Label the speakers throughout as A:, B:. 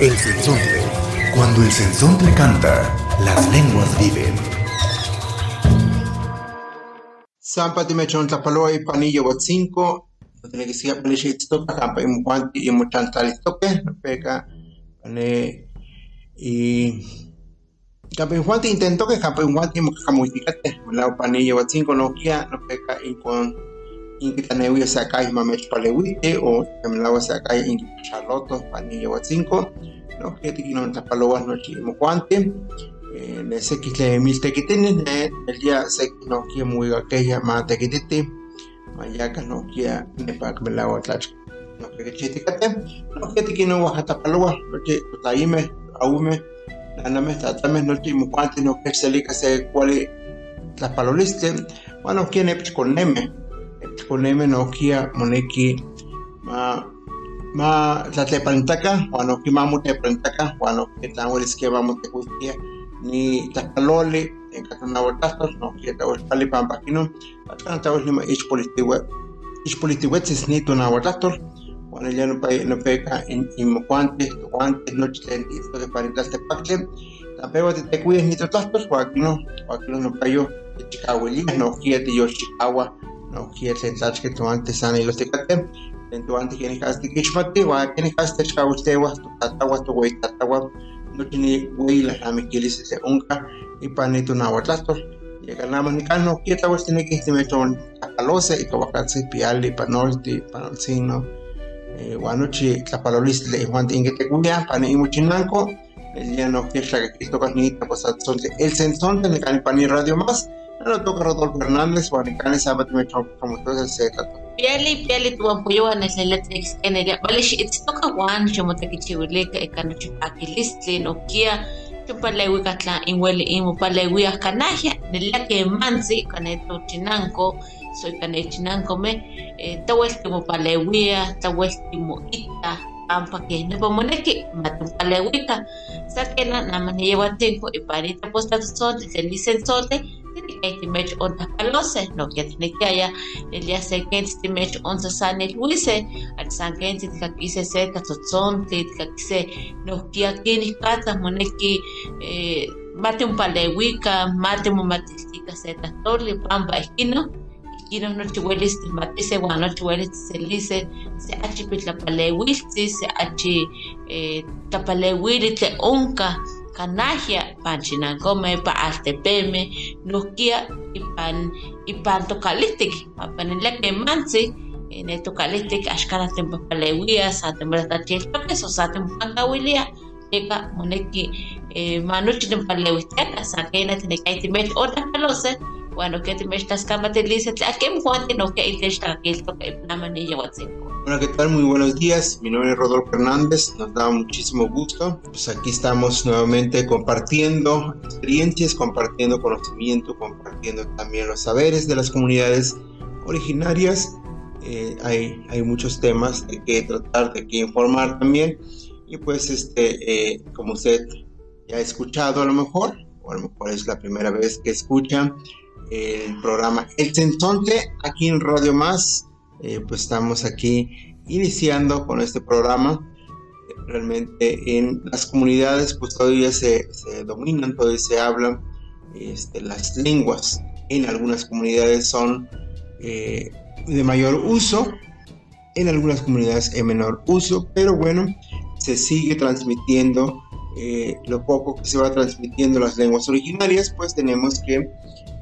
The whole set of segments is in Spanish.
A: El sensontle. Cuando el sensontle canta, las lenguas viven.
B: Sampa timechon tlapaloa ipanillo huatzinco, tiene que ser paniche itztoca, campa y muanti y muchantalistoque, no peca, pane y campa y muanti intentó que muanti mucamuiticate, la panillo no no peca y con inquitaneuya sacai mamech palewite o temlawa sacai inquitachaloto panillo huatzinco, no que tiquino tlapaloa no chimucuante, nese kisle mil tequitini, el día se no quiere muy aquella ma tequititi, mayaka no quiere nepa melawa tlach. No que chiticate, no que tiquino oaxata paloa, no que taime, aume, naname, tatame, no que mucuante, no que se lica se cuale tlapaloliste, bueno, quiere con neme, con neme no quiere moneki ma ma tlatlepantaka, bueno, que mamu tepantaka, bueno, que tlahuelis que vamos te gustia, ni tlakaloli, en catanauertastos, no quieta huespali pampakino, atkanatawes lima ixpolitihuetzis ni tonauertastos, bueno, ya no, no peca en imocuantes, guantes, noche lentisto de paritas de pacle, tapeo de te cuides ni totlastos, guaquino, no quiete tlachque tu antes sana y los tecate, en tu antes quienes haste kishmati, guaquienes haste chicahuistewa, tu tatawa, tu güey tatawa, no tiene güey la ramiquilis se unca y panito na huatlastor. Llega nada más ni cano, quieta pues tiene que estimar con acalose y cobacatse piali, panorti, panolcino, guanochi, tlapalolis, le juan tingue te cuya, pane y muchinanco, el día no quiere que Cristo casnita, pues el sensón de el pani radio más, no toca Rodolfo Hernández, Juanicane, sábado me echó como todo el secreto.
C: Piali, piali, tu apoyo a en el vale, it's toca one, como te quichiwile, que cano chupakilistli, no kia, chupalewi katla, inweli, imu palewi a canajia, de la que mansi, caneto chinanco, soy canechinanco me, taweltimo palewia, taweltimo ita, pampa que no pomone que matum palewika, sakena, namani lleva tiempo, y parita posta son, se dicen sote, que mech on takalose no que tiene que haya el día se que este mech on se sane luise al san que se que quise se que son que quise no que tiene cata moneki eh mate un palewika mate un matistica se torle pamba esquino esquino no chuelis mate se guano chuelis se lice se achipit la palewilti se achi eh tapalewilti onka canajia panchinacome pa altepeme nusquia ipan ipan tocalistic pan en la que mansi en el tocalistic ashkara tempo palewia sa tempo ta chilto que so sa tempo kangawilia eka moneki eh manuchi tempo palewia sa que na tiene que timet otra pelose bueno que te me estás cámate dice a qué
B: Hola, ¿qué tal? Muy buenos días. Mi nombre es Rodolfo Hernández. Nos da muchísimo gusto. Pues aquí estamos nuevamente compartiendo experiencias, compartiendo conocimiento, compartiendo también los saberes de las comunidades originarias. Eh, hay, hay muchos temas de que tratar, de que informar también. Y pues, este, eh, como usted ya ha escuchado a lo mejor, o a lo mejor es la primera vez que escucha el programa El Sensonte aquí en Radio Más eh, pues estamos aquí iniciando con este programa. Realmente en las comunidades pues todavía se, se dominan, todavía se hablan este, las lenguas. En algunas comunidades son eh, de mayor uso, en algunas comunidades de menor uso, pero bueno, se sigue transmitiendo eh, lo poco que se va transmitiendo las lenguas originarias, pues tenemos que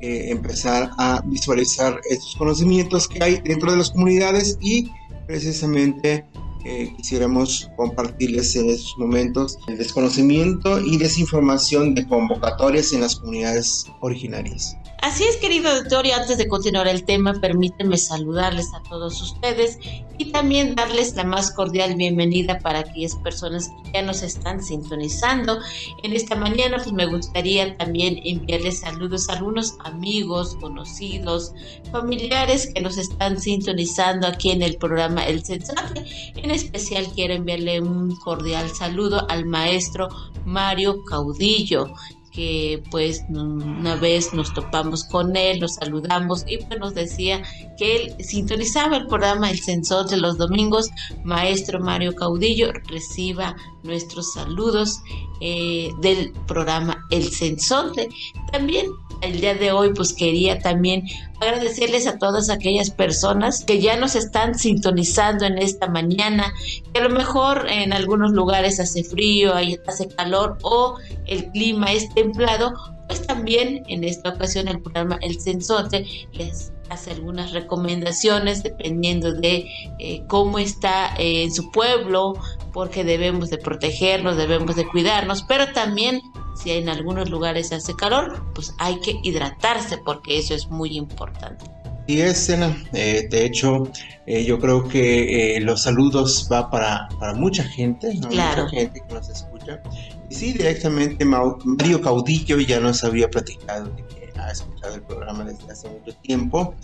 B: eh, empezar a visualizar estos conocimientos que hay dentro de las comunidades y precisamente eh, quisiéramos compartirles en estos momentos el desconocimiento y desinformación de convocatorias en las comunidades originarias.
D: Así es, querido auditorio, antes de continuar el tema, permíteme saludarles a todos ustedes y también darles la más cordial bienvenida para aquellas personas que ya nos están sintonizando. En esta mañana, pues me gustaría también enviarles saludos a algunos amigos, conocidos, familiares que nos están sintonizando aquí en el programa El Sensate. En especial quiero enviarle un cordial saludo al maestro Mario Caudillo que pues una vez nos topamos con él, nos saludamos y pues nos decía que él sintonizaba el programa El Sensor de los domingos. Maestro Mario Caudillo, reciba nuestros saludos eh, del programa El Sensonte. También el día de hoy pues quería también agradecerles a todas aquellas personas que ya nos están sintonizando en esta mañana, que a lo mejor en algunos lugares hace frío, hace calor o el clima es templado, pues también en esta ocasión el programa El Sensonte les hace algunas recomendaciones dependiendo de eh, cómo está eh, en su pueblo, porque debemos de protegernos, debemos de cuidarnos, pero también si en algunos lugares hace calor, pues hay que hidratarse porque eso es muy importante.
B: Y es, eh, de hecho, eh, yo creo que eh, los saludos va para, para mucha gente,
D: claro.
B: mucha gente que nos escucha. Y sí, directamente Mario Caudillo ya nos había platicado de que ha escuchado el programa desde hace mucho tiempo.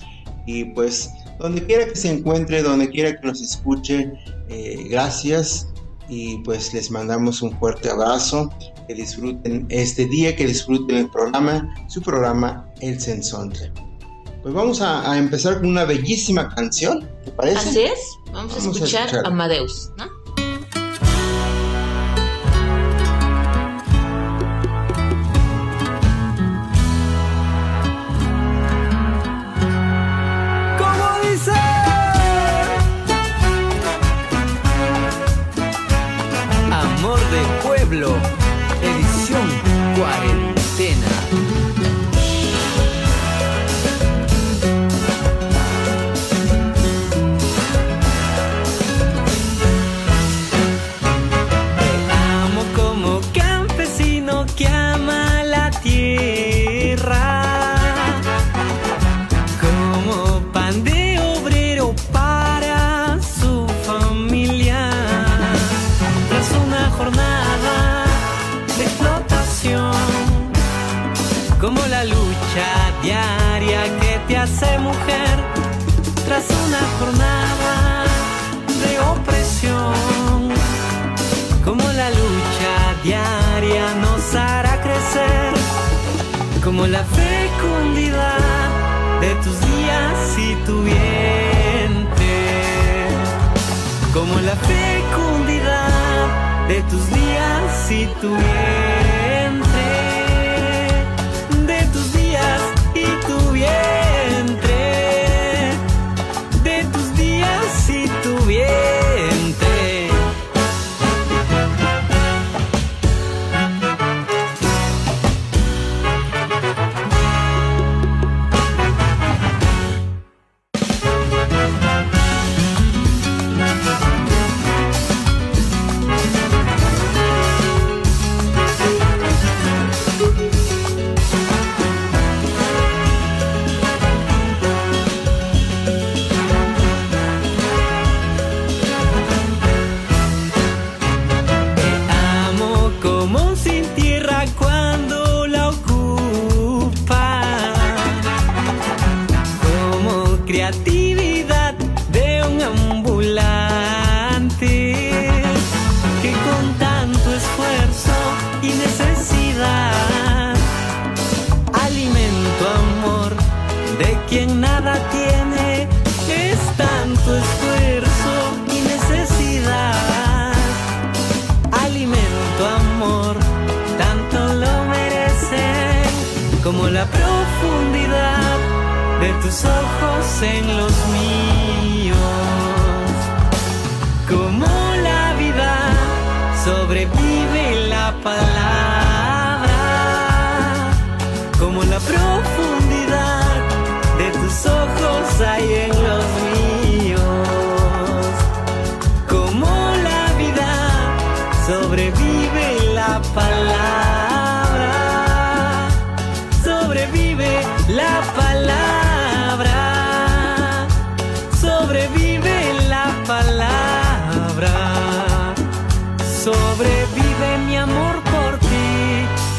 B: Y pues, donde quiera que se encuentre, donde quiera que nos escuche, gracias y pues les mandamos un fuerte abrazo, que disfruten este día, que disfruten el programa, su programa El Sensonte. Pues vamos a, empezar con una bellísima canción, ¿te parece?
D: Así es, vamos, a, escuchar a Amadeus, ¿no?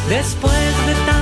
D: Después de tantos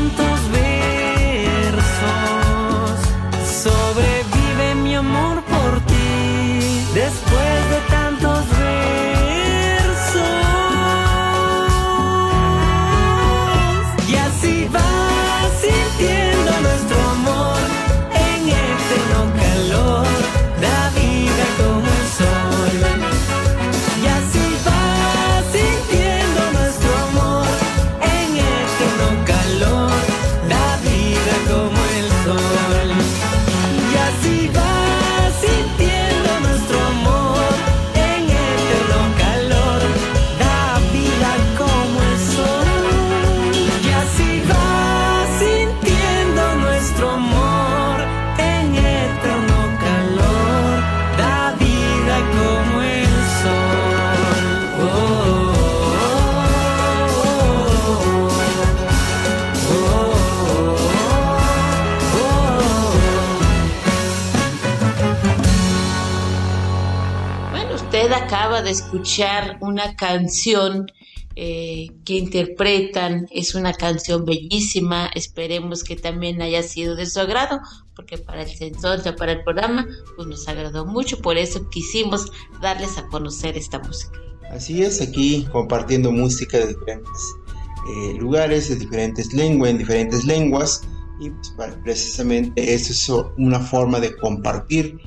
C: acaba de escuchar una canción eh, que interpretan, es una canción bellísima, esperemos que también haya sido de su agrado, porque para el ya para el programa, pues nos agradó mucho, por eso quisimos darles a conocer esta música.
B: Así es, aquí compartiendo música de diferentes eh, lugares, de diferentes lenguas, en diferentes lenguas, y pues, precisamente eso es una forma de compartir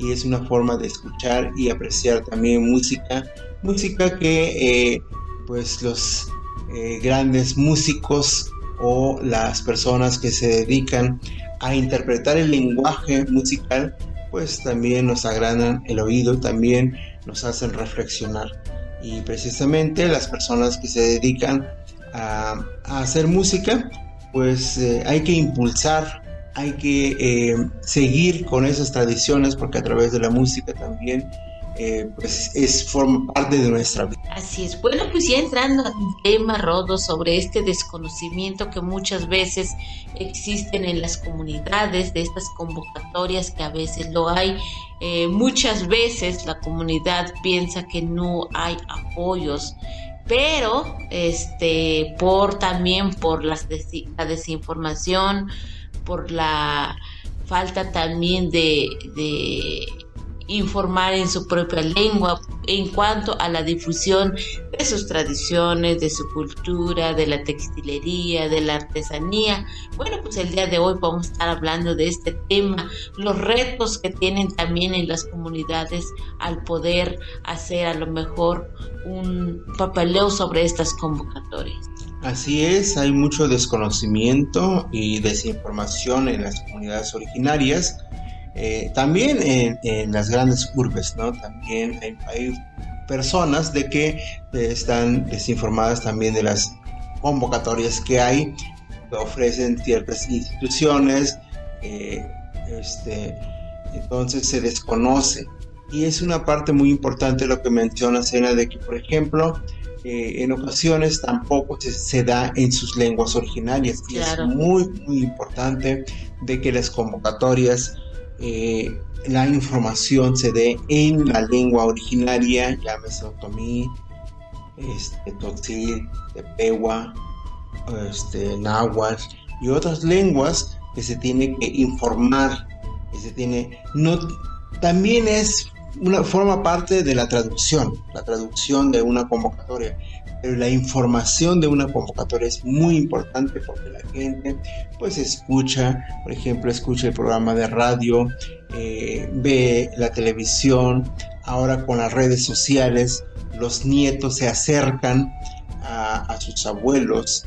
B: y es una forma de escuchar y apreciar también música, música que eh, pues los eh, grandes músicos o las personas que se dedican a interpretar el lenguaje musical, pues también nos agradan el oído, también nos hacen reflexionar. Y precisamente las personas que se dedican a, a hacer música, pues eh, hay que impulsar, hay que eh, seguir con esas tradiciones porque a través de la música también eh, pues es forma parte de nuestra vida.
C: Así es. Bueno, pues ya entrando al tema, Rodo, sobre este desconocimiento que muchas veces existen en las comunidades, de estas convocatorias que a veces lo hay. Eh, muchas veces la comunidad piensa que no hay apoyos, pero este, por también por las desi- la desinformación, por la falta también de, informar en su propia lengua en cuanto a la difusión de sus tradiciones, de su cultura, de la textilería, de la artesanía. Bueno, pues el día de hoy vamos a estar hablando de este tema, los retos que tienen también en las comunidades al poder hacer a lo mejor un papeleo sobre estas convocatorias.
B: Así es, hay mucho desconocimiento y desinformación en las comunidades originarias, eh, también en, las grandes urbes, ¿no? También hay, personas de que eh, están desinformadas también de las convocatorias que hay, que ofrecen ciertas instituciones, eh, este, entonces se desconoce. Y es una parte muy importante lo que menciona Sena de que, por ejemplo, eh, en ocasiones tampoco se, se, da en sus lenguas originarias. Y claro. es muy, muy importante de que las convocatorias, eh, la información se dé en la lengua originaria, llámese otomí, este, totzil, tepehuá, este, náhuatl y otras lenguas que se tiene que informar, que se tiene, no, también es una forma parte de la traducción, la traducción de una convocatoria. Pero la información de una convocatoria es muy importante porque la gente pues escucha, por ejemplo, escucha el programa de radio, eh, ve la televisión, ahora con las redes sociales, los nietos se acercan a, a sus abuelos,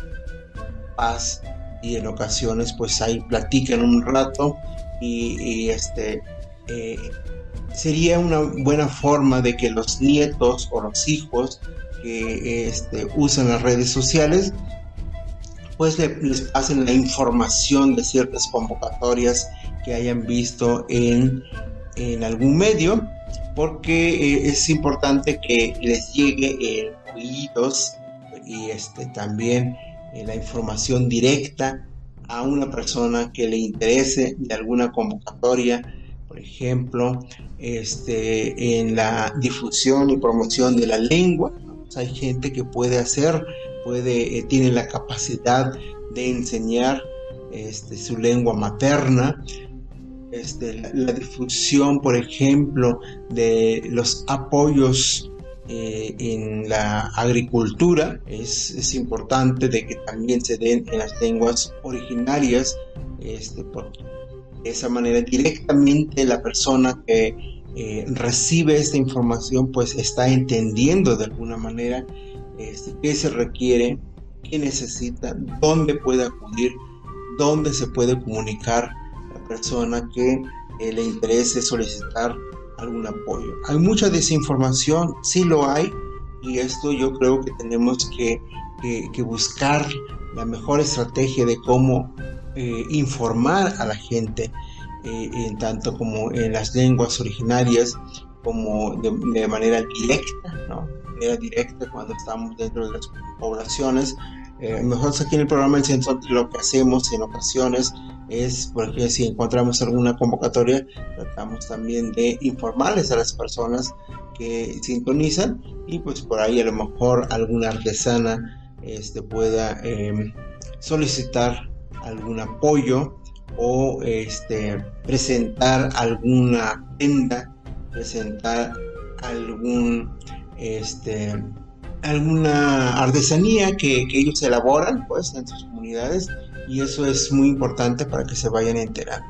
B: paz, y en ocasiones pues ahí platican un rato y, este... Eh, sería una buena forma de que los nietos o los hijos que este, usan las redes sociales pues le, les pasen la información de ciertas convocatorias que hayan visto en, en algún medio porque eh, es importante que les llegue en oídos y este, también eh, la información directa a una persona que le interese de alguna convocatoria por ejemplo, este, en la difusión y promoción de la lengua, pues, hay gente que puede hacer, puede, eh, tiene la capacidad de enseñar este, su lengua materna, este, la, difusión, por ejemplo, de los apoyos eh, en la agricultura es, es, importante de que también se den en las lenguas originarias, este, porque de esa manera directamente la persona que eh, recibe esta información pues está entendiendo de alguna manera este, qué se requiere, qué necesita, dónde puede acudir, dónde se puede comunicar la persona que eh, le interese solicitar algún apoyo. Hay mucha desinformación, sí lo hay, y esto yo creo que tenemos que, buscar la mejor estrategia de cómo eh, informar a la gente, eh, en tanto como en las lenguas originarias, como de, manera directa, ¿no? De manera directa cuando estamos dentro de las poblaciones. Eh, aquí en el programa del centro lo que hacemos en ocasiones es, porque si encontramos alguna convocatoria, tratamos también de informarles a las personas que sintonizan y pues por ahí a lo mejor alguna artesana este, pueda em, solicitar algún apoyo o este, presentar alguna prenda, presentar algún este, alguna artesanía que, ellos elaboran pues en sus comunidades y eso es muy importante para que se vayan enterando.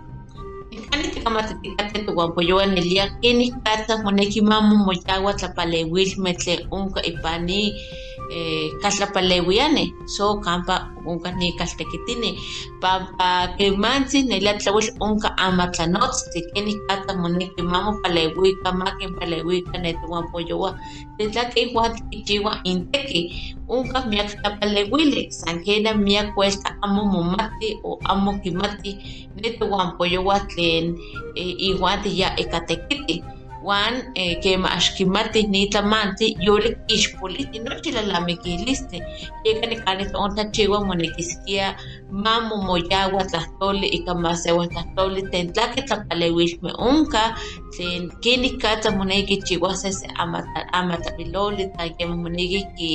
C: ipani eh, kaltlapaleuiani so kampa onka nikaltekitini pampa kemantzin nelia tlauil onka amatlanotztli kenih kata moneki mamu paleuika makinpaleuika netuwanpoyowa tetlaki ihuan kichiwa inteki onka miak tlapaleuili san kena miak kuelta amo momati o amo kimati netuwanpoyowa tlen eh, ihuan tiya ikatekiti Juan eh, que axkimati nitlamanti yolik ixpoliti nochi lalamikilistle yeka nikani tontlachiwa monekiskia mamu moyawa tlahtoli ika masewa tlahtoli tlen tlaki tlapaleuixme onka tlen kenik katsa moneki chiwase se amatlapiloli tan kema moneki ki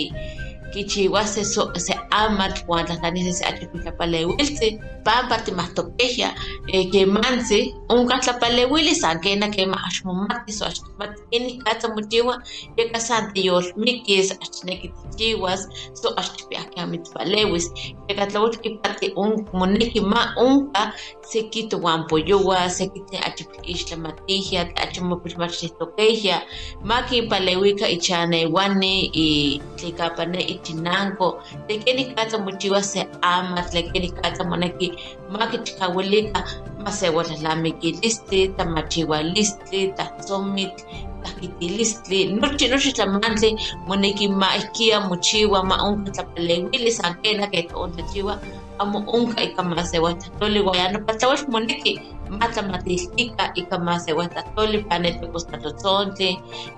C: kichiwase so se amatl uan tlahtlanisi se achikuitlapaleuiltzi pampa timahtokeya eh, kemansi onka tlapaleuili san kena kema axmomati so axtimati kenih katsa mochiwa yeka san tiyolmikis axtineki tichiwas so axtikpiahki amitzpalewis yeka tlauil kipati moneki ma onka seki towanpoyowa seki tlen achipixtlamatihya tlen achimopilmachtihtokeya ma kinpaleuika ichaneuani y tlikapane ichinanko tlen kenih katsa mochiwa se amatl tlen kenih katsa moneki ma kichikawilika masewatlalamikilistle tamachiwalistli tahtzomitl tahkitilistli nochi nochi tlamantli moneki ma ihkia mochiwa ma onka tlapaleuili san kena ke tontlachiwa amo onka ika masewatlahtoli uan ya nopa tlauel moneki matlamatiltika ika masewatlahtoli pan netepostlatotzontli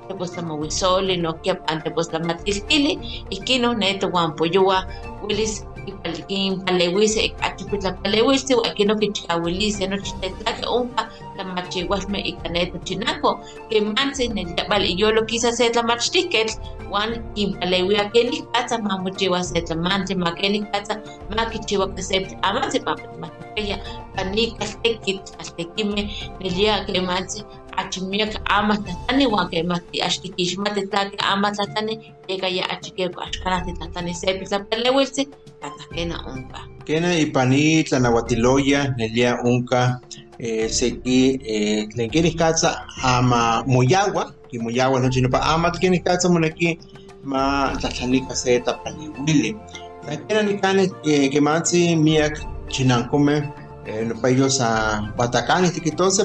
C: tepostlamauisoli nohkia pan tepostamatiltili ihkin non ne towanpoyowa welis kinpaleuisi achikuitlapaleuisi uan ika nokichikawilisi nochi tetlaki onka tamachiualmeh ika ne tochinako kemantzin neliabal iyolo kisa se tlamachtihketl uan kinpaleuia kenih katsa mamochiua se tlamantli ma kenih katsa makichiua keseptli amantzi pampa timahtokeya kanik kaltekitl kaltekimeh nelia kemantzin achimiak amatlahtani uan kemati axtikixmati tlaki amatlahtani yeka ya achikeko axkanah titlahtani sepi tlapaleuiltzi katah kena onka
B: Kena ipani tlanauatiloya nelia onka eh, seki eh, tlen kenih katsa ama moyawa kimoyawa nochi nopa amatl kenih katsa moneki ma tlahtlanika se tlapaleuili tla kena nikani eh, kematzi miak chinankomeh eh, nopa ellos a Batacán,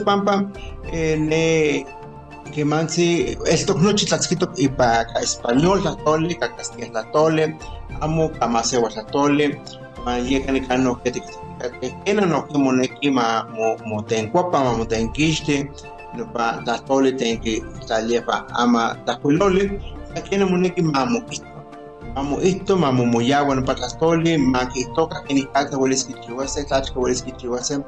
B: pampa, eh, ne kemansi estok nochi tlatzkitok ipa ka español tlatole, ka castilla tlatole, amo kamasewa tlatole, ma yeka nikano ketiktikate, kena no kimoneki ma mo mo tenkuapa, ma ama takuilole, kena moneki ma Mamo esto, mamo moyawa no patlastoli, maki toka kenikata hueles kichiwase, tlachka hueles kichiwase,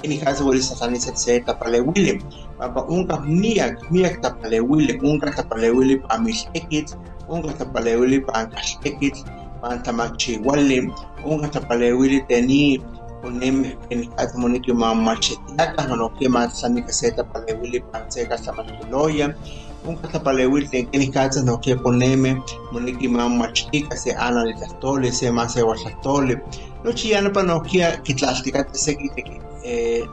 B: kini kaza wali satani set se tapalewili papa unka miak miak tapalewili unka tapalewili pa mishekit unka tapalewili pa kashekit pa tamachiwali unka tapalewili teni unim kini kaza moniki ma machetiaka manoke ma sanika se tapalewili pa seka samatuloya unka tapalewili ten kini kaza noke poneme moniki ma machitika se ana de tastole se ma se wasatole no chiyana pa nokia kitlaltikate seki teki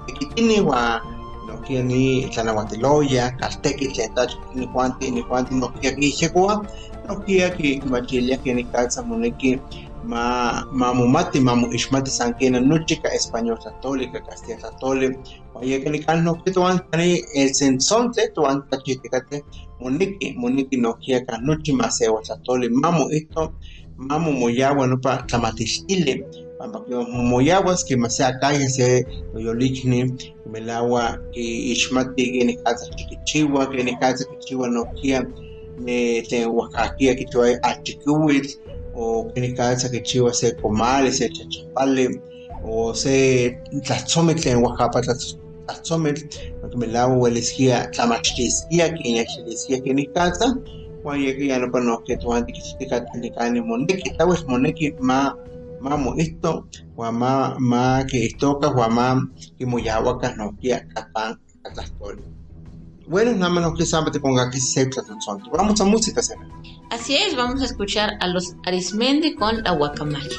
B: tekitini wa nokia ni tlanawatiloya kalteki tlen tach ni kuanti ni kuanti nokia kixekoa nokia ki machilia que ni kalsa moneki ma ma mumati ma mu ixmati san kena nochi ka español católica castilla católica oye que ni kan nokia tuan tani el sensonte tuan tachitikate moniki moniki nokia ka nochi ma sewa católica mamu esto mamu moyawa no pa tlamatixtili moyawas que masea calle se yolikni melawa y ishmati que ni casa chiquichiwa que ni casa chiquichiwa o casa que chiwa se comale se chachapale o se tlatzomik tlen wakapa tlatzomik que melawa hueleskia tlamachtiskia que ni achtiskia que ni casa Oye, que ya no conozco tu que te ni cani moneki, tawes moneki ma mamo esto guama ma que estoca guama que moyawa no que capan catastol bueno nada menos que sabe te ponga que se vamos a música será
E: Así es, vamos a escuchar a los Arismendi con la guacamaya.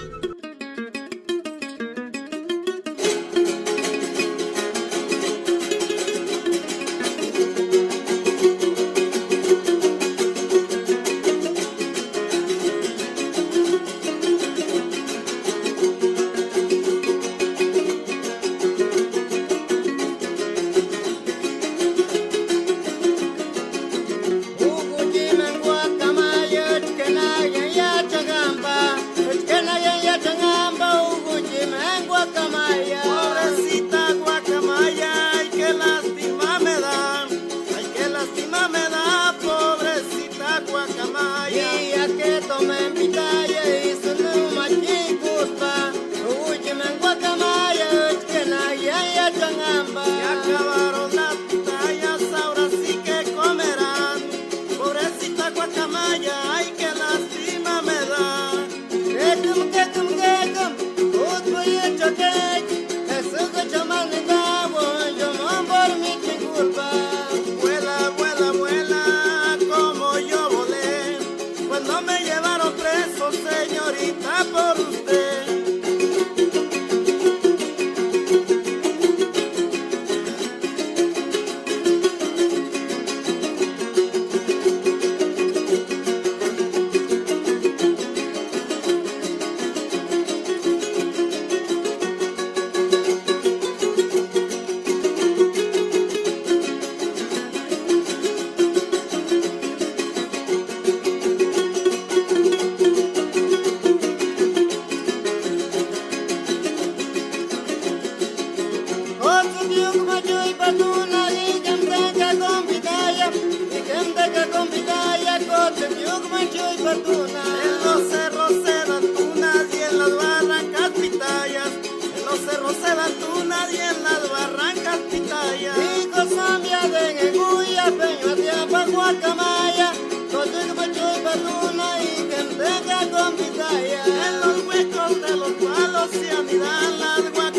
F: Se las guacamayas.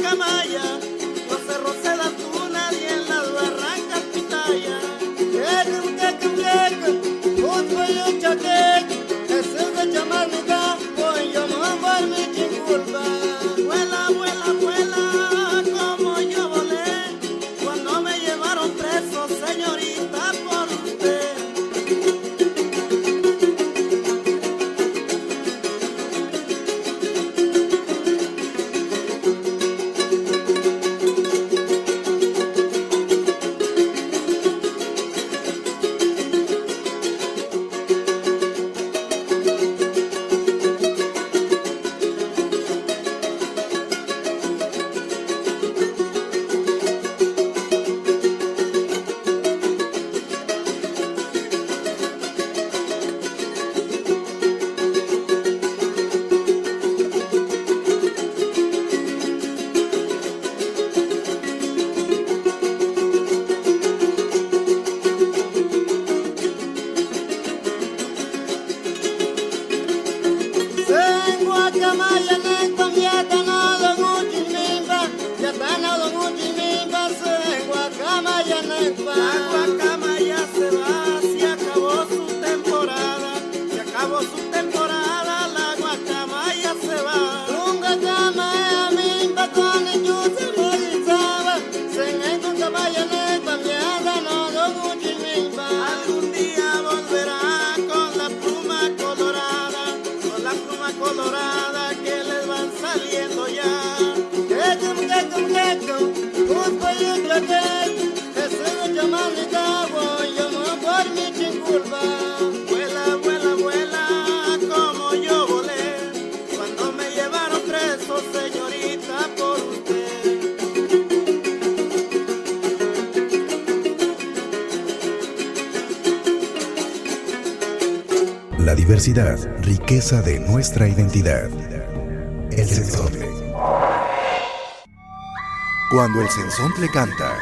D: La
A: diversidad, riqueza de nuestra identidad. Cuando el sensontle canta,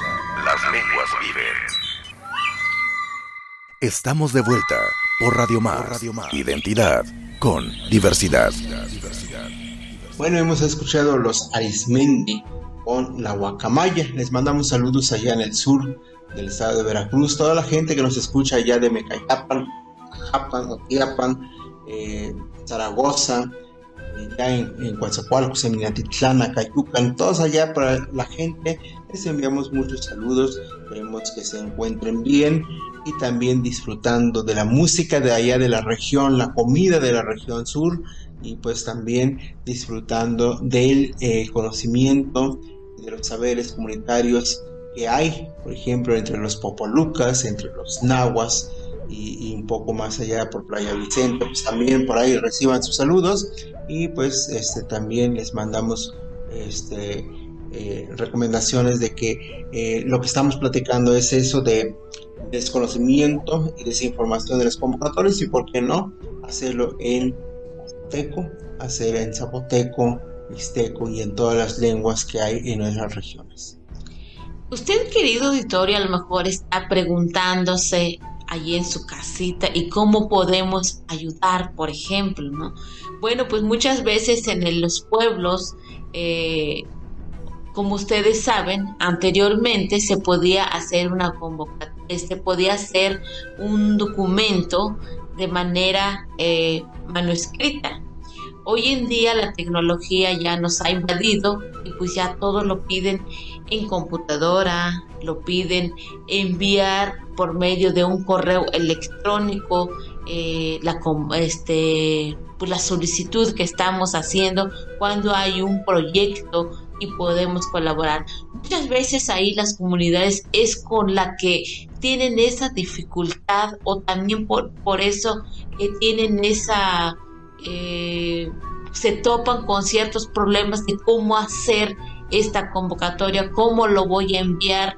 A: las lenguas viven. Estamos de vuelta por Radio Más. Identidad con diversidad.
B: Bueno, hemos escuchado los Arismendi con la Guacamaya. Les mandamos saludos allá en el sur del estado de Veracruz. Toda la gente que nos escucha allá de Mecayapan, Japan, Otiapan, eh, Zaragoza, en, en Coatzacoalcos, en Minatitlán, Acayucan, todos allá para la gente. Les enviamos muchos saludos. Esperemos que se encuentren bien y también disfrutando de la música de allá de la región, la comida de la región sur y pues también disfrutando del eh, conocimiento y de los saberes comunitarios que hay, por ejemplo, entre los popolucas, entre los nahuas y, y un poco más allá por Playa Vicente, pues también por ahí reciban sus saludos y pues este también les mandamos este eh, recomendaciones de que eh, lo que estamos platicando es eso de desconocimiento y desinformación de los convocatorios y por qué no hacerlo en zapoteco, hacer en zapoteco, mixteco y en todas las lenguas que hay en nuestras regiones.
C: Usted, querido auditorio, a lo mejor está preguntándose allí en su casita y cómo podemos ayudar, por ejemplo, ¿no? Bueno, pues muchas veces en los pueblos, eh, como ustedes saben, anteriormente se podía hacer una convocatoria, se podía hacer un documento de manera eh, manuscrita. Hoy en día la tecnología ya nos ha invadido y pues ya todo lo piden en computadora, lo piden enviar por medio de un correo electrónico eh, la, este, pues la solicitud que estamos haciendo cuando hay un proyecto y podemos colaborar. Muchas veces ahí las comunidades es con la que tienen esa dificultad o también por, por eso que tienen esa eh, se topan con ciertos problemas de cómo hacer esta convocatoria, cómo lo voy a enviar,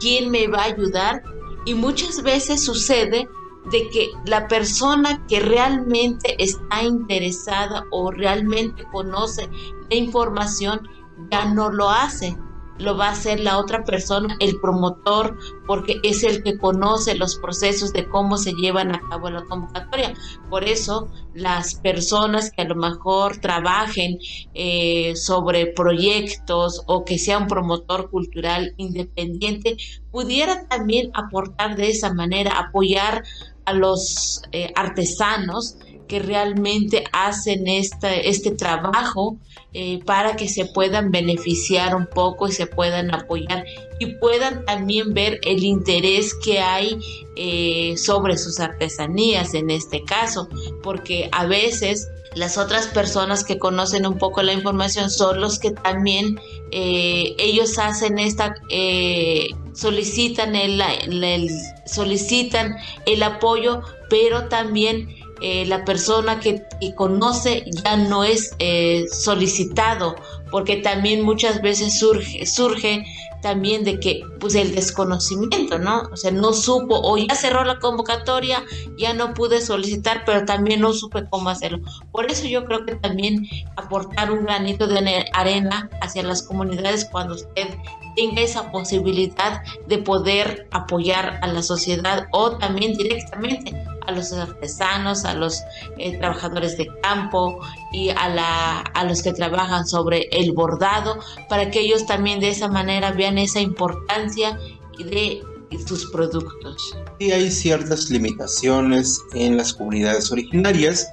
C: quién me va a ayudar. Y muchas veces sucede de que la persona que realmente está interesada o realmente conoce la información ya no lo hace. Lo va a hacer la otra persona, el promotor, porque es el que conoce los procesos de cómo se llevan a cabo la convocatoria. Por eso, las personas que a lo mejor trabajen eh, sobre proyectos o que sea un promotor cultural independiente, pudiera también aportar de esa manera, apoyar a los eh, artesanos que realmente hacen esta, este trabajo eh, para que se puedan beneficiar un poco y se puedan apoyar y puedan también ver el interés que hay eh, sobre sus artesanías en este caso, porque a veces las otras personas que conocen un poco la información son los que también eh, ellos hacen esta eh, solicitan el, el, solicitan el apoyo pero también eh, la persona que, que, conoce ya no es eh, solicitado porque también muchas veces surge surge también de que pues el desconocimiento, ¿no? O sea, no supo o ya cerró la convocatoria, ya no pude solicitar, pero también no supe cómo hacerlo. Por eso yo creo que también aportar un granito de arena hacia las comunidades cuando usted tenga esa posibilidad de poder apoyar a la sociedad o también directamente a los artesanos, a los eh, trabajadores de campo y a, la, a los que trabajan sobre el bordado, para que ellos también de esa manera vean esa importancia de sus productos.
B: Y hay ciertas limitaciones en las comunidades originarias.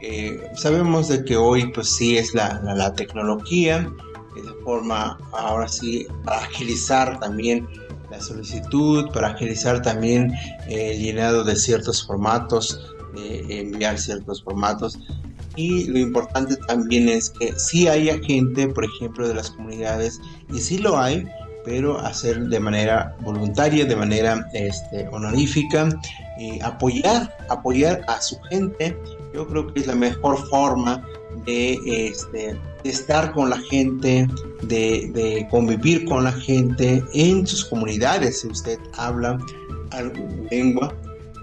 B: Eh, sabemos de que hoy pues sí es la, la, tecnología, de forma ahora sí para agilizar también la solicitud, para agilizar también el llenado de ciertos formatos, enviar ciertos formatos. Y lo importante también es que sí haya gente, por ejemplo, de las comunidades, y sí lo hay, pero hacer de manera voluntaria, de manera este, honorífica, y apoyar, apoyar a su gente. Yo creo que es la mejor forma de, este, de estar con la gente, de, de, convivir con la gente en sus comunidades. Si usted habla alguna lengua,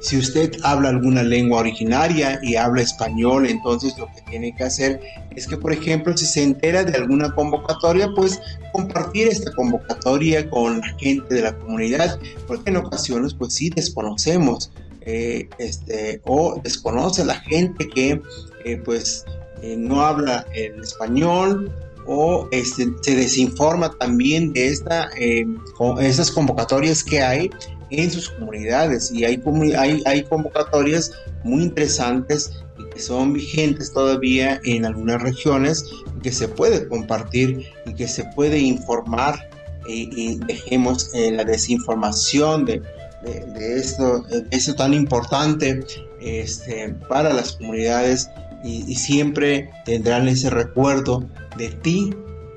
B: si usted habla alguna lengua originaria y habla español, entonces lo que tiene que hacer es que, por ejemplo, si se entera de alguna convocatoria, pues compartir esta convocatoria con la gente de la comunidad, porque en ocasiones, pues sí, desconocemos eh, este, o desconoce la gente que, eh, pues, eh, no habla el español o este, se desinforma también de esta, estas convocatorias que hay en sus comunidades. Y hay, hay, convocatorias muy interesantes que son vigentes todavía en algunas regiones que se puede compartir y que se puede informar y, dejemos eh, la desinformación de, de, esto, de esto tan importante este, para las comunidades y, siempre tendrán ese recuerdo de ti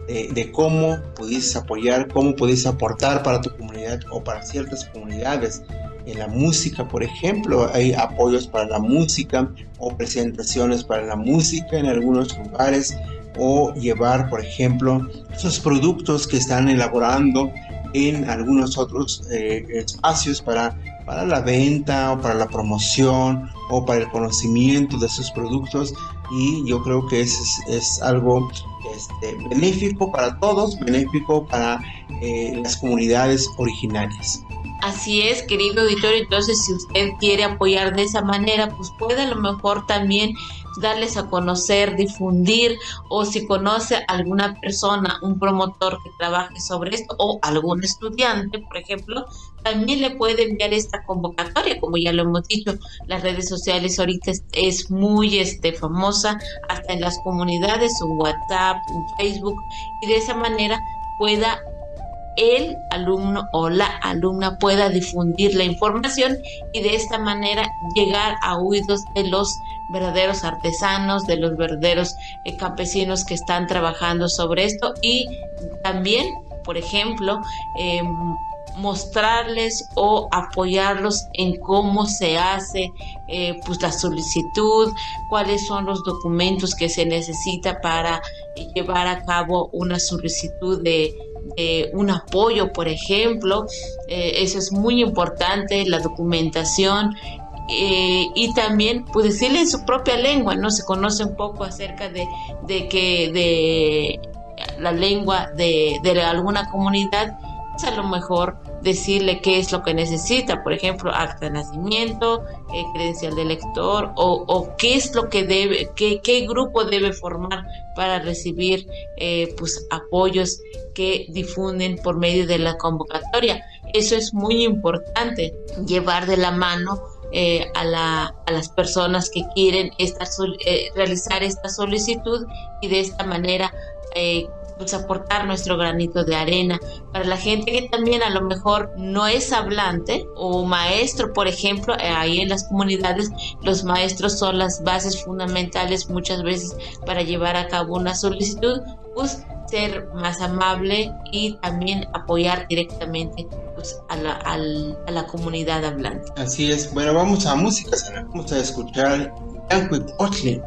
B: de, cómo pudieses apoyar, cómo pudieses aportar para tu comunidad o para ciertas comunidades. En la música, por ejemplo, hay apoyos para la música o presentaciones para la música en algunos lugares o llevar, por ejemplo, esos productos que están elaborando en algunos otros eh, espacios para, para la venta o para la promoción o para el conocimiento de esos productos y yo creo que es, es algo este, benéfico para todos, benéfico para eh, las comunidades originarias.
C: Así es, querido editor, entonces si usted quiere apoyar de esa manera, pues puede a lo mejor también darles a conocer, difundir o si conoce alguna persona, un promotor que trabaje sobre esto o algún estudiante, por ejemplo, también le puede enviar esta convocatoria, como ya lo hemos dicho, las redes sociales ahorita es, muy este, famosa, hasta en las comunidades, un WhatsApp, un Facebook, y de esa manera pueda el alumno o la alumna pueda difundir la información y de esta manera llegar a oídos de los verdaderos artesanos, de los verdaderos eh, campesinos que están trabajando sobre esto y también, por ejemplo, eh, mostrarles o apoyarlos en cómo se hace eh, pues la solicitud, cuáles son los documentos que se necesita para llevar a cabo una solicitud de, un apoyo, por ejemplo. Eh, eso es muy importante, la documentación. Eh, y también pues decirle en su propia lengua, ¿no? Se conoce un poco acerca de, de que de la lengua de, de alguna comunidad, a lo mejor decirle qué es lo que necesita, por ejemplo, acta de nacimiento, eh, credencial de lector o, qué es lo que debe, qué, grupo debe formar para recibir eh, pues apoyos que difunden por medio de la convocatoria. Eso es muy importante, llevar de la mano eh, a, la, a, las personas que quieren esta, realizar esta solicitud y de esta manera pues aportar nuestro granito de arena. Para la gente que también a lo mejor no es hablante o maestro, por ejemplo, eh, ahí en las comunidades los maestros son las bases fundamentales muchas veces para llevar a cabo una solicitud, pues ser más amable y también apoyar directamente pues, a, la, a la comunidad hablante.
B: Así es. Bueno, vamos a música, vamos a escuchar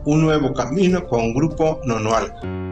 B: un nuevo camino con grupo Nonoal.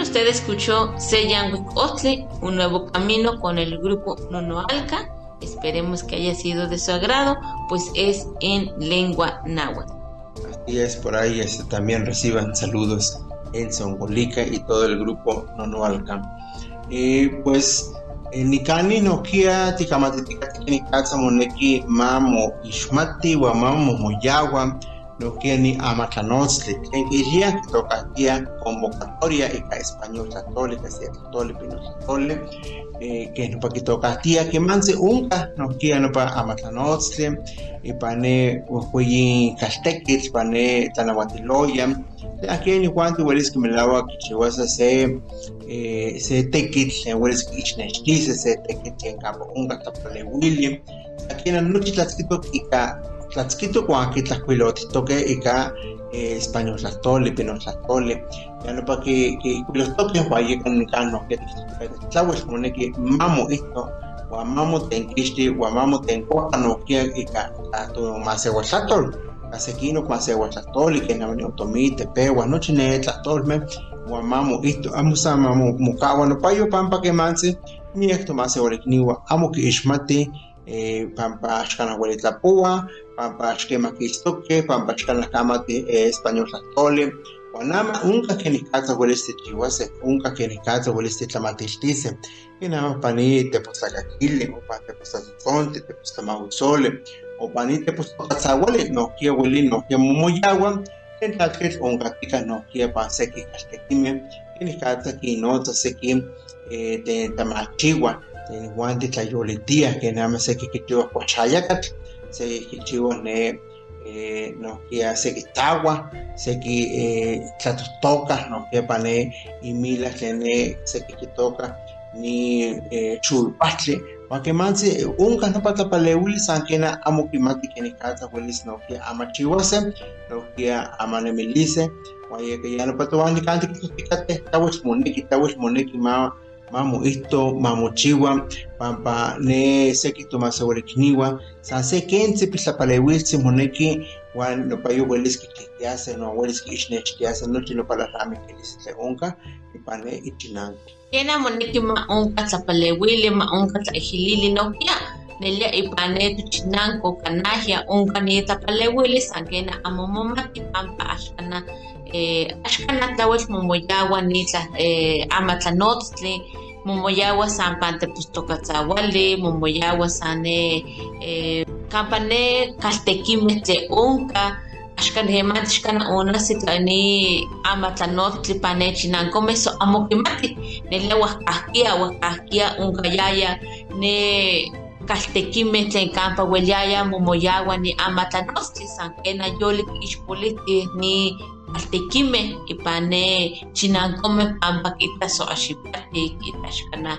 C: Usted escuchó Seyanwik Otli, un nuevo camino con el grupo Nonoalca. Esperemos que haya sido de su agrado, pues es en lengua náhuatl.
B: Así es, por ahí este, también reciban saludos en Songolica y todo el grupo Nonoalca. Eh, pues en Nikani Nokia Tikamatitika Tikatsa Moneki Mamo Ishmati wa Mamo Nokia ni Amatlanostle en Iria que tocaría convocatoria y ca español católica, sea católica y no católica eh, que no pa que tocaría que manse unca Nokia no pa Amatlanostle y pane Ujuyin Castekit pane Tanahuatiloya aquí ni cuanto iguales que me lavo que chihuahua se eh, se tekit iguales que ichnechkise se tekit en campo un gatapale William aquí en la noche tlatzquito ika tlatzquito cuan que tlacuilotito que ika eh, español tlatole pino tlatole ya no para que que los toques vaya con cano que tlahuel ne que mamo esto guamamo ten cristi guamamo ten coano que ika tu más tlatol Casequino, Cuasehuatlatol, y que en la Tomite, Pegua, Noche Netlatol, me, Guamamo, esto, Amusama, Mukawa, no payo pampa que manse, mi esto más eorekniwa, amo que ishmate, eh, pampa axkan abuelitlapoua, pampa axkema kistoke, pampa axkan kama eh, español tlahtoli, Uan ama onka kenikatza uelis tichiuase, onka kenikatza uelis titlamatiltise. Inama pani tepostlakakili, o pa tepostlatzotzonti, tepostlamahuzoli, o pani tepostokatzahuali, nohkia ueli nohkia momoyaua, en tlatketl onkatika nohkia pan seki kaltekimeh, kenikatza kinotza seki eh, tentamachiua, tenuan titlayolitia, kenama seki kichiua kuaxayakatl, seki kichiua ne eh, nohkia seki tawa, seki eh, tlatotoka, nohkia pane imila tlene seki kitoka ni eh, chulpahtli, Huan kemanzi onka nopa tlapaleuili san kena amo kimati kenikatza uelis nohkia amachiuase, nohkia amanemilise, Huan yeka ya nopa toan nikanti kitikate tawel moneki, tawel moneki ma mamoihto, mamochiua, pampa ne seki tomaseuelikniua, san se kentzi pitlapaleuiltzi moneki Juan nopayo uelis kikihtiase, no uelis kiixnechtiase, nochi nopalalamikilistle onka, ipane ichinanko.
C: Kena moneki ma onka tlapaleuili, ma onka tlaijilili nohkia. Nelia ipane tuchinanko kanahia onka ni tlapaleuili san kena amo momati pampa axkana eh, axkana tlauel momoyaua ni tla eh, ama tlanotztli, momoyaua san pan tepostokatzauali, momoyaua san eh, eh, kampa ne kaltekimeh tle onka, axkan hemanti xkana onasi tlani ama tlanotztli pa nechinankomeh so amo kimati, nelia uahkahkia, uahkahkia onkayaya ne kaltekimeh tlen kampa ueliaya momoyaua ni ama tlanotztli san kena yolik ixpolihtih ni kaltekimeh ipan ne chinankomeh pampa kita so axipati, kita axkana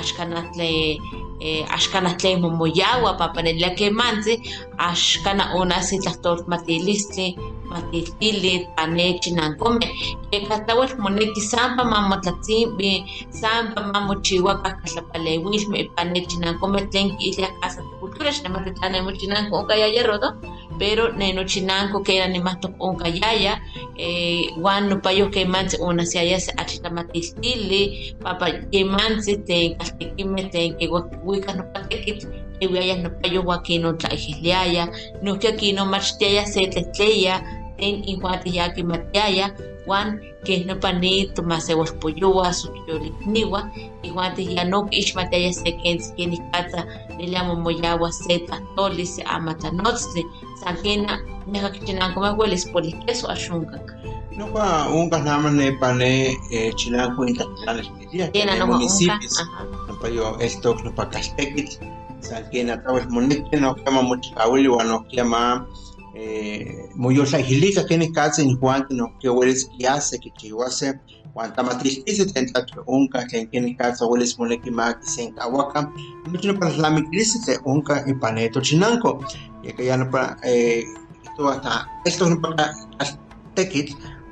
C: axkana tle eh, axkana tlen momoyaua pampa nelia kemantzi axkana onasi tlahtolmatilistli matiltili pane chinankomeh yeka tlauel moneki sanpa mamotlatzimpi sanpa mamochiuakah katlapaleuilmeh ipan ne chinankomeh tlen kiiliah casa cultura xnemati tla nemo chinanko onkayaya rodo pero ne nochinanko kera nimahtok onkayaya eh, wan nopayo kemantzi onasiaya se achitlamatiltili papa kemantzi tlen kaltekimeh tlen kiuikah nopa tekitl kiuiayah nopayo wan kinotlaijiliaya nohkia kinomachtiaya se tlehtleya tlen injuan ya kimatiaya wan keh nopa ni tomaseualpoyoua so kiyolikniua ihuan ya no kiixmatiaya se kentzi kenikatza nelia momoyaua se tlahtoli se amatlanotztli san kena neka kichinankomeh uelis polihkeso axonkak
B: Nopa onka nama ne pane eh, chinanko intatlanes kilia,
C: kena nopa onka
B: municipios.
C: ajá.
B: Nopa yo estok nopa kaltekitl, san kena tlauel moneki nohkia mamochikauili uan nohkia ma eh, moyoltlaijilika kenikatza injuanti nohkia uelis kiase kichiuase uan tamatiltisi tlen tlachol onka tlen kenikatza uelis moneki ma kisenkauaka nochi nopa tlalamikilisli tlen onka ipan ne tochinanko yeka ya nopa eh, kihtowa ta estok nopa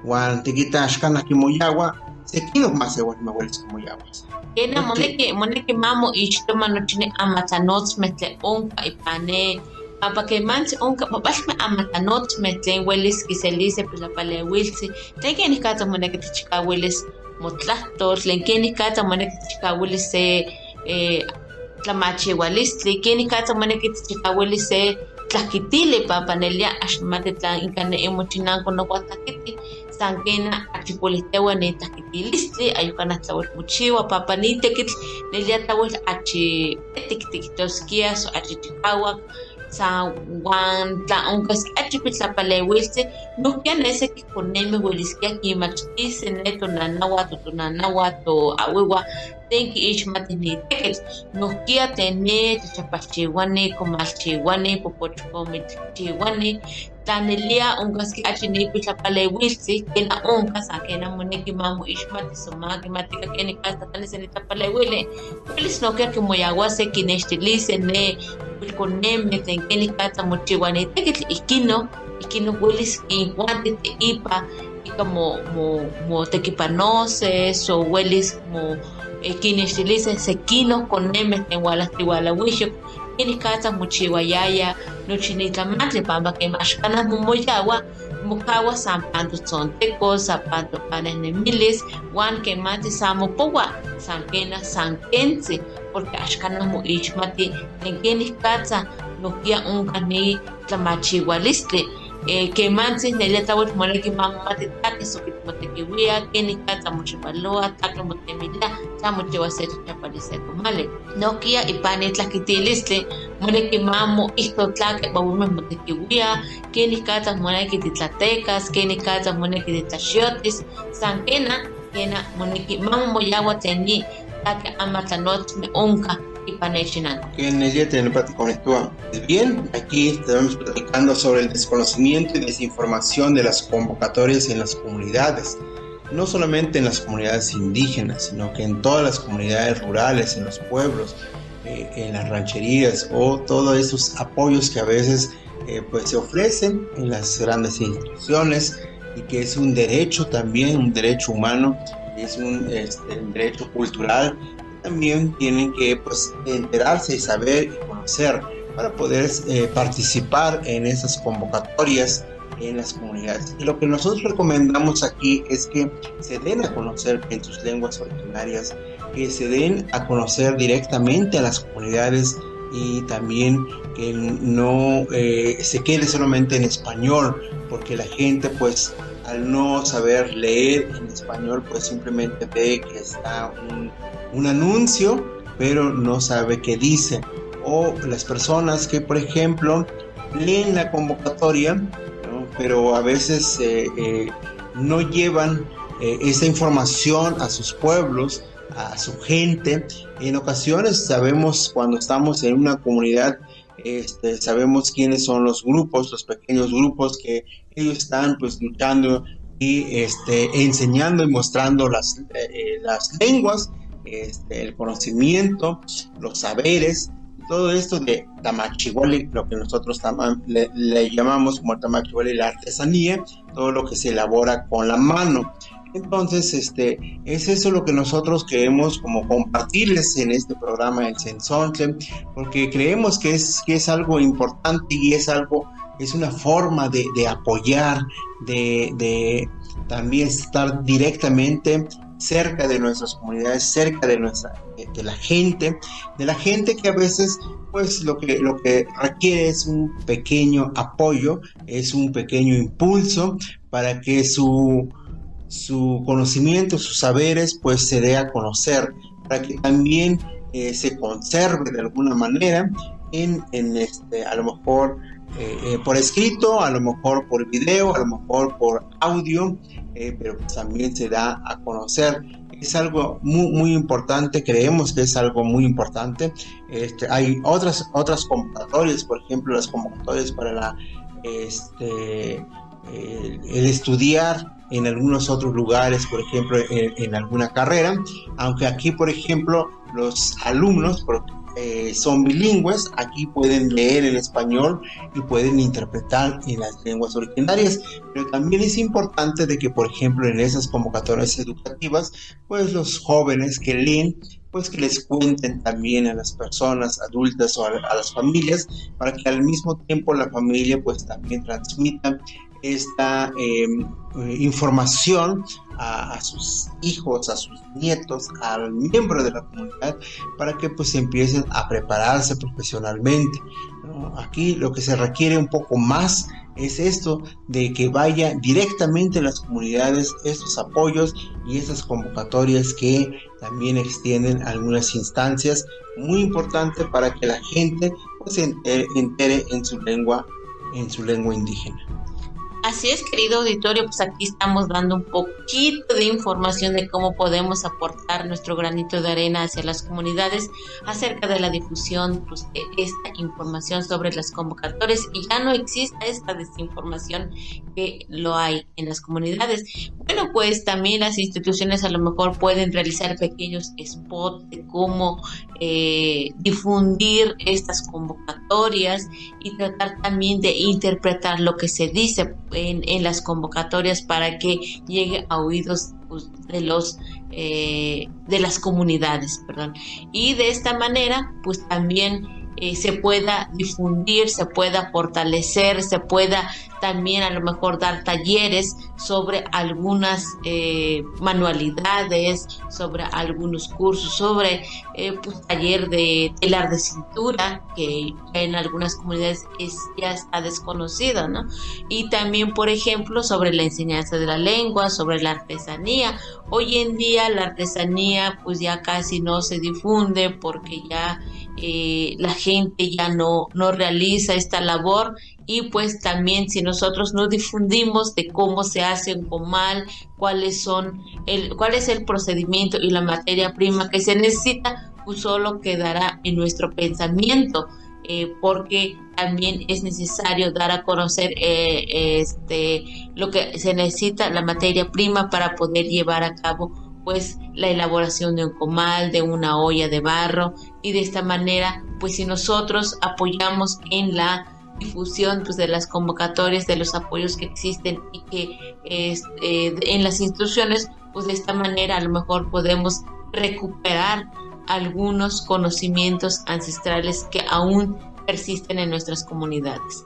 B: kaltekitl uan tikita axkan kimoyaua sekinok maseual mauelis kimoyauas.
C: Kena
B: Ok.
C: moneki moneki mamo ixtoma nochini amatlanotzmeh tlen onka ipan ne pampa kemantzi onka papalmeh amatlanotzmeh tlen uelis kiselise pilapaleuiltzi tlen kenikatza moneki tichikauilis motlahtol tlen kenikatza moneki tichikauilis se eh, tlamachiualistli kenikatza moneki tichikauilis se tlakitili pampa nelia axmati tlan inka ne imochinanko nokuatlakiti san kena achipolihteua ni tlakitilistli ayukanah tlauel mochiua pampa ni tekitl nelia tlauel achi tiktiktoskia so achi chikauak san uan tla onka achi pitlapaleuiltzi nohkia ne seki konemeh ueliskia kinmachtisi ne tonanaua totonanaua toawiwa tlen kiixmati ni tekitl nohkia tene techapalchiuani komalchiuani popochkomitchiuani tlanelia onkaski achi ni pitlapaleuiltzi kena onka san kena moneki mamoixmati so makimatika kenikatza tlani se nitlapaleuili uelis nohkia kimoyauase kinextilise ne pilkonemeh tlen kenikatza mochiua ni tekitl ihkino ihkino uelis kinkuanti teipa ika mo mo motekipanose so uelis mo eh, kinextilise sekinos konemeh tlen ualahtiualauixok kenikatza mochiuayaya nochi nitlamantli pampa kema axkanah momoyaua mokaua san pan totzontekos san pan topanehnemilis uan kemantzi san mopoua san kena san kentzi porque ashkana mu ichmati nenkenih katsa nokia unka ni tlamachihualistli eh, que mansis nelia tawel moneki mamati taki sokit motekiwia keni katsa mochipaloa taki motemilia sa mochihuasecho chapaliseco male. Nokia ipani tlakitilistli moneki mamo ihto tlake bawume motekiwia keni katsa moneki titlatekas keni katsa moneki titlaxiotis san kena kena moneki mamo moyawa teni taki ama tlanotzme unka ipanechinango
B: en el día de conectúa. Bien, aquí estamos platicando sobre el desconocimiento y desinformación de las convocatorias en las comunidades. No solamente en las comunidades indígenas, sino que en todas las comunidades rurales, en los pueblos, eh, en las rancherías o todos esos apoyos que a veces eh, pues se ofrecen en las grandes instituciones y que es un derecho también, un derecho humano, es un este, derecho cultural también tienen que pues, enterarse y saber y conocer para poder eh, participar en esas convocatorias en las comunidades. Y lo que nosotros recomendamos aquí es que se den a conocer en sus lenguas originarias, que se den a conocer directamente a las comunidades y también que no eh, se quede solamente en español, porque la gente pues al no saber leer en español pues simplemente ve que está un un anuncio, pero no sabe qué dice. O las personas que, por ejemplo, leen la convocatoria, pero a veces eh, eh, no llevan eh, esa información a sus pueblos, a su gente. En ocasiones sabemos cuando estamos en una comunidad, este, sabemos quiénes son los grupos, los pequeños grupos que ellos están pues luchando y este, enseñando y mostrando las, las lenguas este, el conocimiento, los saberes, todo esto de tamachihuali, lo que nosotros le, llamamos como tamachihuali la artesanía, todo lo que se elabora con la mano. Entonces, este, es eso lo que nosotros queremos como compartirles en este programa del Sensontle, porque creemos que es, que es algo importante y es algo, es una forma de, apoyar, de, también estar directamente cerca de nuestras comunidades, cerca de nuestra de la gente, de la gente que a veces pues lo que lo que requiere es un pequeño apoyo, es un pequeño impulso para que su su conocimiento, sus saberes pues se dé a conocer, para que también eh, se conserve de alguna manera en, en este a lo mejor eh, eh, por escrito, a lo mejor por video, a lo mejor por audio, eh, pero pues también se da a conocer. Es algo muy, muy importante, creemos que es algo muy importante. Este, hay otras, otras convocatorias, por ejemplo, las convocatorias para este, el, estudiar en algunos otros lugares, por ejemplo, en, alguna carrera, aunque aquí, por ejemplo, los alumnos, eh, son bilingües, aquí pueden leer el español y pueden interpretar en las lenguas originarias, pero también es importante de que, por ejemplo, en esas convocatorias educativas, pues los jóvenes que leen, pues que les cuenten también a las personas adultas o a, a las familias, para que al mismo tiempo la familia pues también transmita esta em, eh, información a, sus hijos, a sus nietos, al miembro de la comunidad, para que pues empiecen a prepararse profesionalmente. Aquí lo que se requiere un poco más es esto de que vaya directamente a las comunidades estos apoyos y esas convocatorias que también extienden algunas instancias muy importantes para que la gente pues se entere en su lengua en su lengua indígena.
C: Así es, querido auditorio, pues aquí estamos dando un poquito de información de cómo podemos aportar nuestro granito de arena hacia las comunidades acerca de la difusión pues, de esta información sobre las convocatorias y ya no existe esta desinformación que lo hay en las comunidades. Bueno, pues también las instituciones a lo mejor pueden realizar pequeños spots de cómo eh, difundir estas convocatorias y tratar también de interpretar lo que se dice en, las convocatorias para que llegue a oídos pues, de los eh, de las comunidades, perdón. Y de esta manera, pues también eh, se pueda difundir, se pueda fortalecer, se pueda también a lo mejor dar talleres sobre algunas eh, manualidades, sobre algunos cursos, sobre eh, pues, taller de telar de cintura, que en algunas comunidades es, ya está desconocido, ¿no? Y también, por ejemplo, sobre la enseñanza de la lengua, sobre la artesanía. Hoy en día la artesanía pues ya casi no se difunde porque ya la gente ya no, no realiza esta labor y pues también si nosotros no difundimos de cómo se hace un comal, cuáles son el, cuál es el procedimiento y la materia prima que se necesita, pues solo quedará en nuestro pensamiento. Eh, porque también es necesario dar a conocer eh, este, lo que se necesita, la materia prima para poder llevar a cabo pues la elaboración de un comal, de una olla de barro y de esta manera pues si nosotros apoyamos en la difusión pues, de las convocatorias, de los apoyos que existen y que eh, en las instituciones, pues de esta manera a lo mejor podemos recuperar algunos conocimientos ancestrales que aún persisten en nuestras comunidades.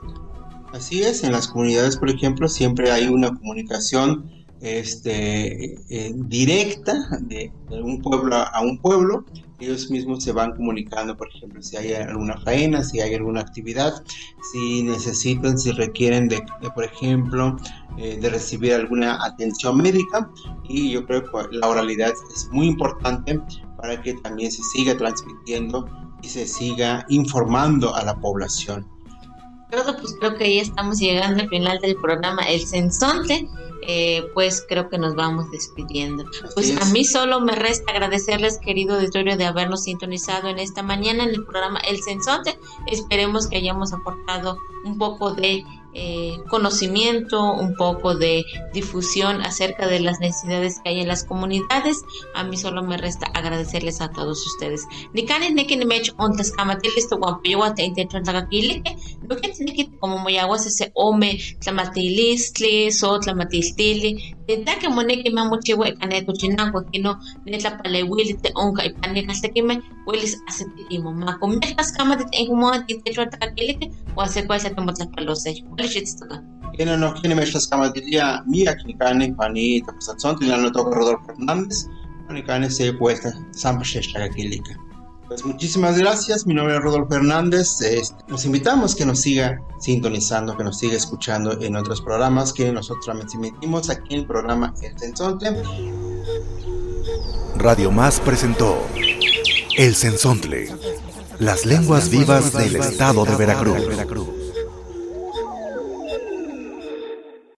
B: Así es, en las comunidades, por ejemplo, siempre hay una comunicación este, eh, directa de, un pueblo a un pueblo. Ellos mismos se van comunicando, por ejemplo, si hay alguna faena, si hay alguna actividad, si necesitan, si requieren de, por ejemplo, eh, de recibir alguna atención médica. Y yo creo que la oralidad es muy importante para que también se siga transmitiendo y se siga informando a la población.
C: pues creo que ya estamos llegando al final del programa El Sensonte. Eh, pues creo que nos vamos despidiendo. Pues a mí solo me resta agradecerles, querido auditorio, de habernos sintonizado en esta mañana en el programa El Sensonte. Esperemos que hayamos aportado un poco de eh, conocimiento, un poco de difusión acerca de las necesidades que hay en las comunidades. A mí solo me resta agradecerles a todos ustedes. Nikane neki nimech ontas kamatilis to guampewa te intentan tagakilike. Tiene que como moyaguas ese ome tlamatilistli, so tlamatiltili. Tenta que mone que me mochiwa ekane to chinango kino netla palewili te onka y panika hasta que me huelis asetimo. Ma cometas kamatit en como intentan tagakilike o hacer cual se tomotla palose.
B: Tiene no tiene mechas camadilia mía knikane pani tapasatzon tiene no toca Rodolfo Fernández knikane se puesta San Kilika. Pues muchísimas gracias, mi nombre es Rodolfo Hernández. Este, nos invitamos que nos siga sintonizando, que nos siga escuchando en otros programas que nosotros emitimos aquí en el programa El Sensonte.
A: Radio Más presentó El Sensontle, las lenguas vivas del estado de Veracruz.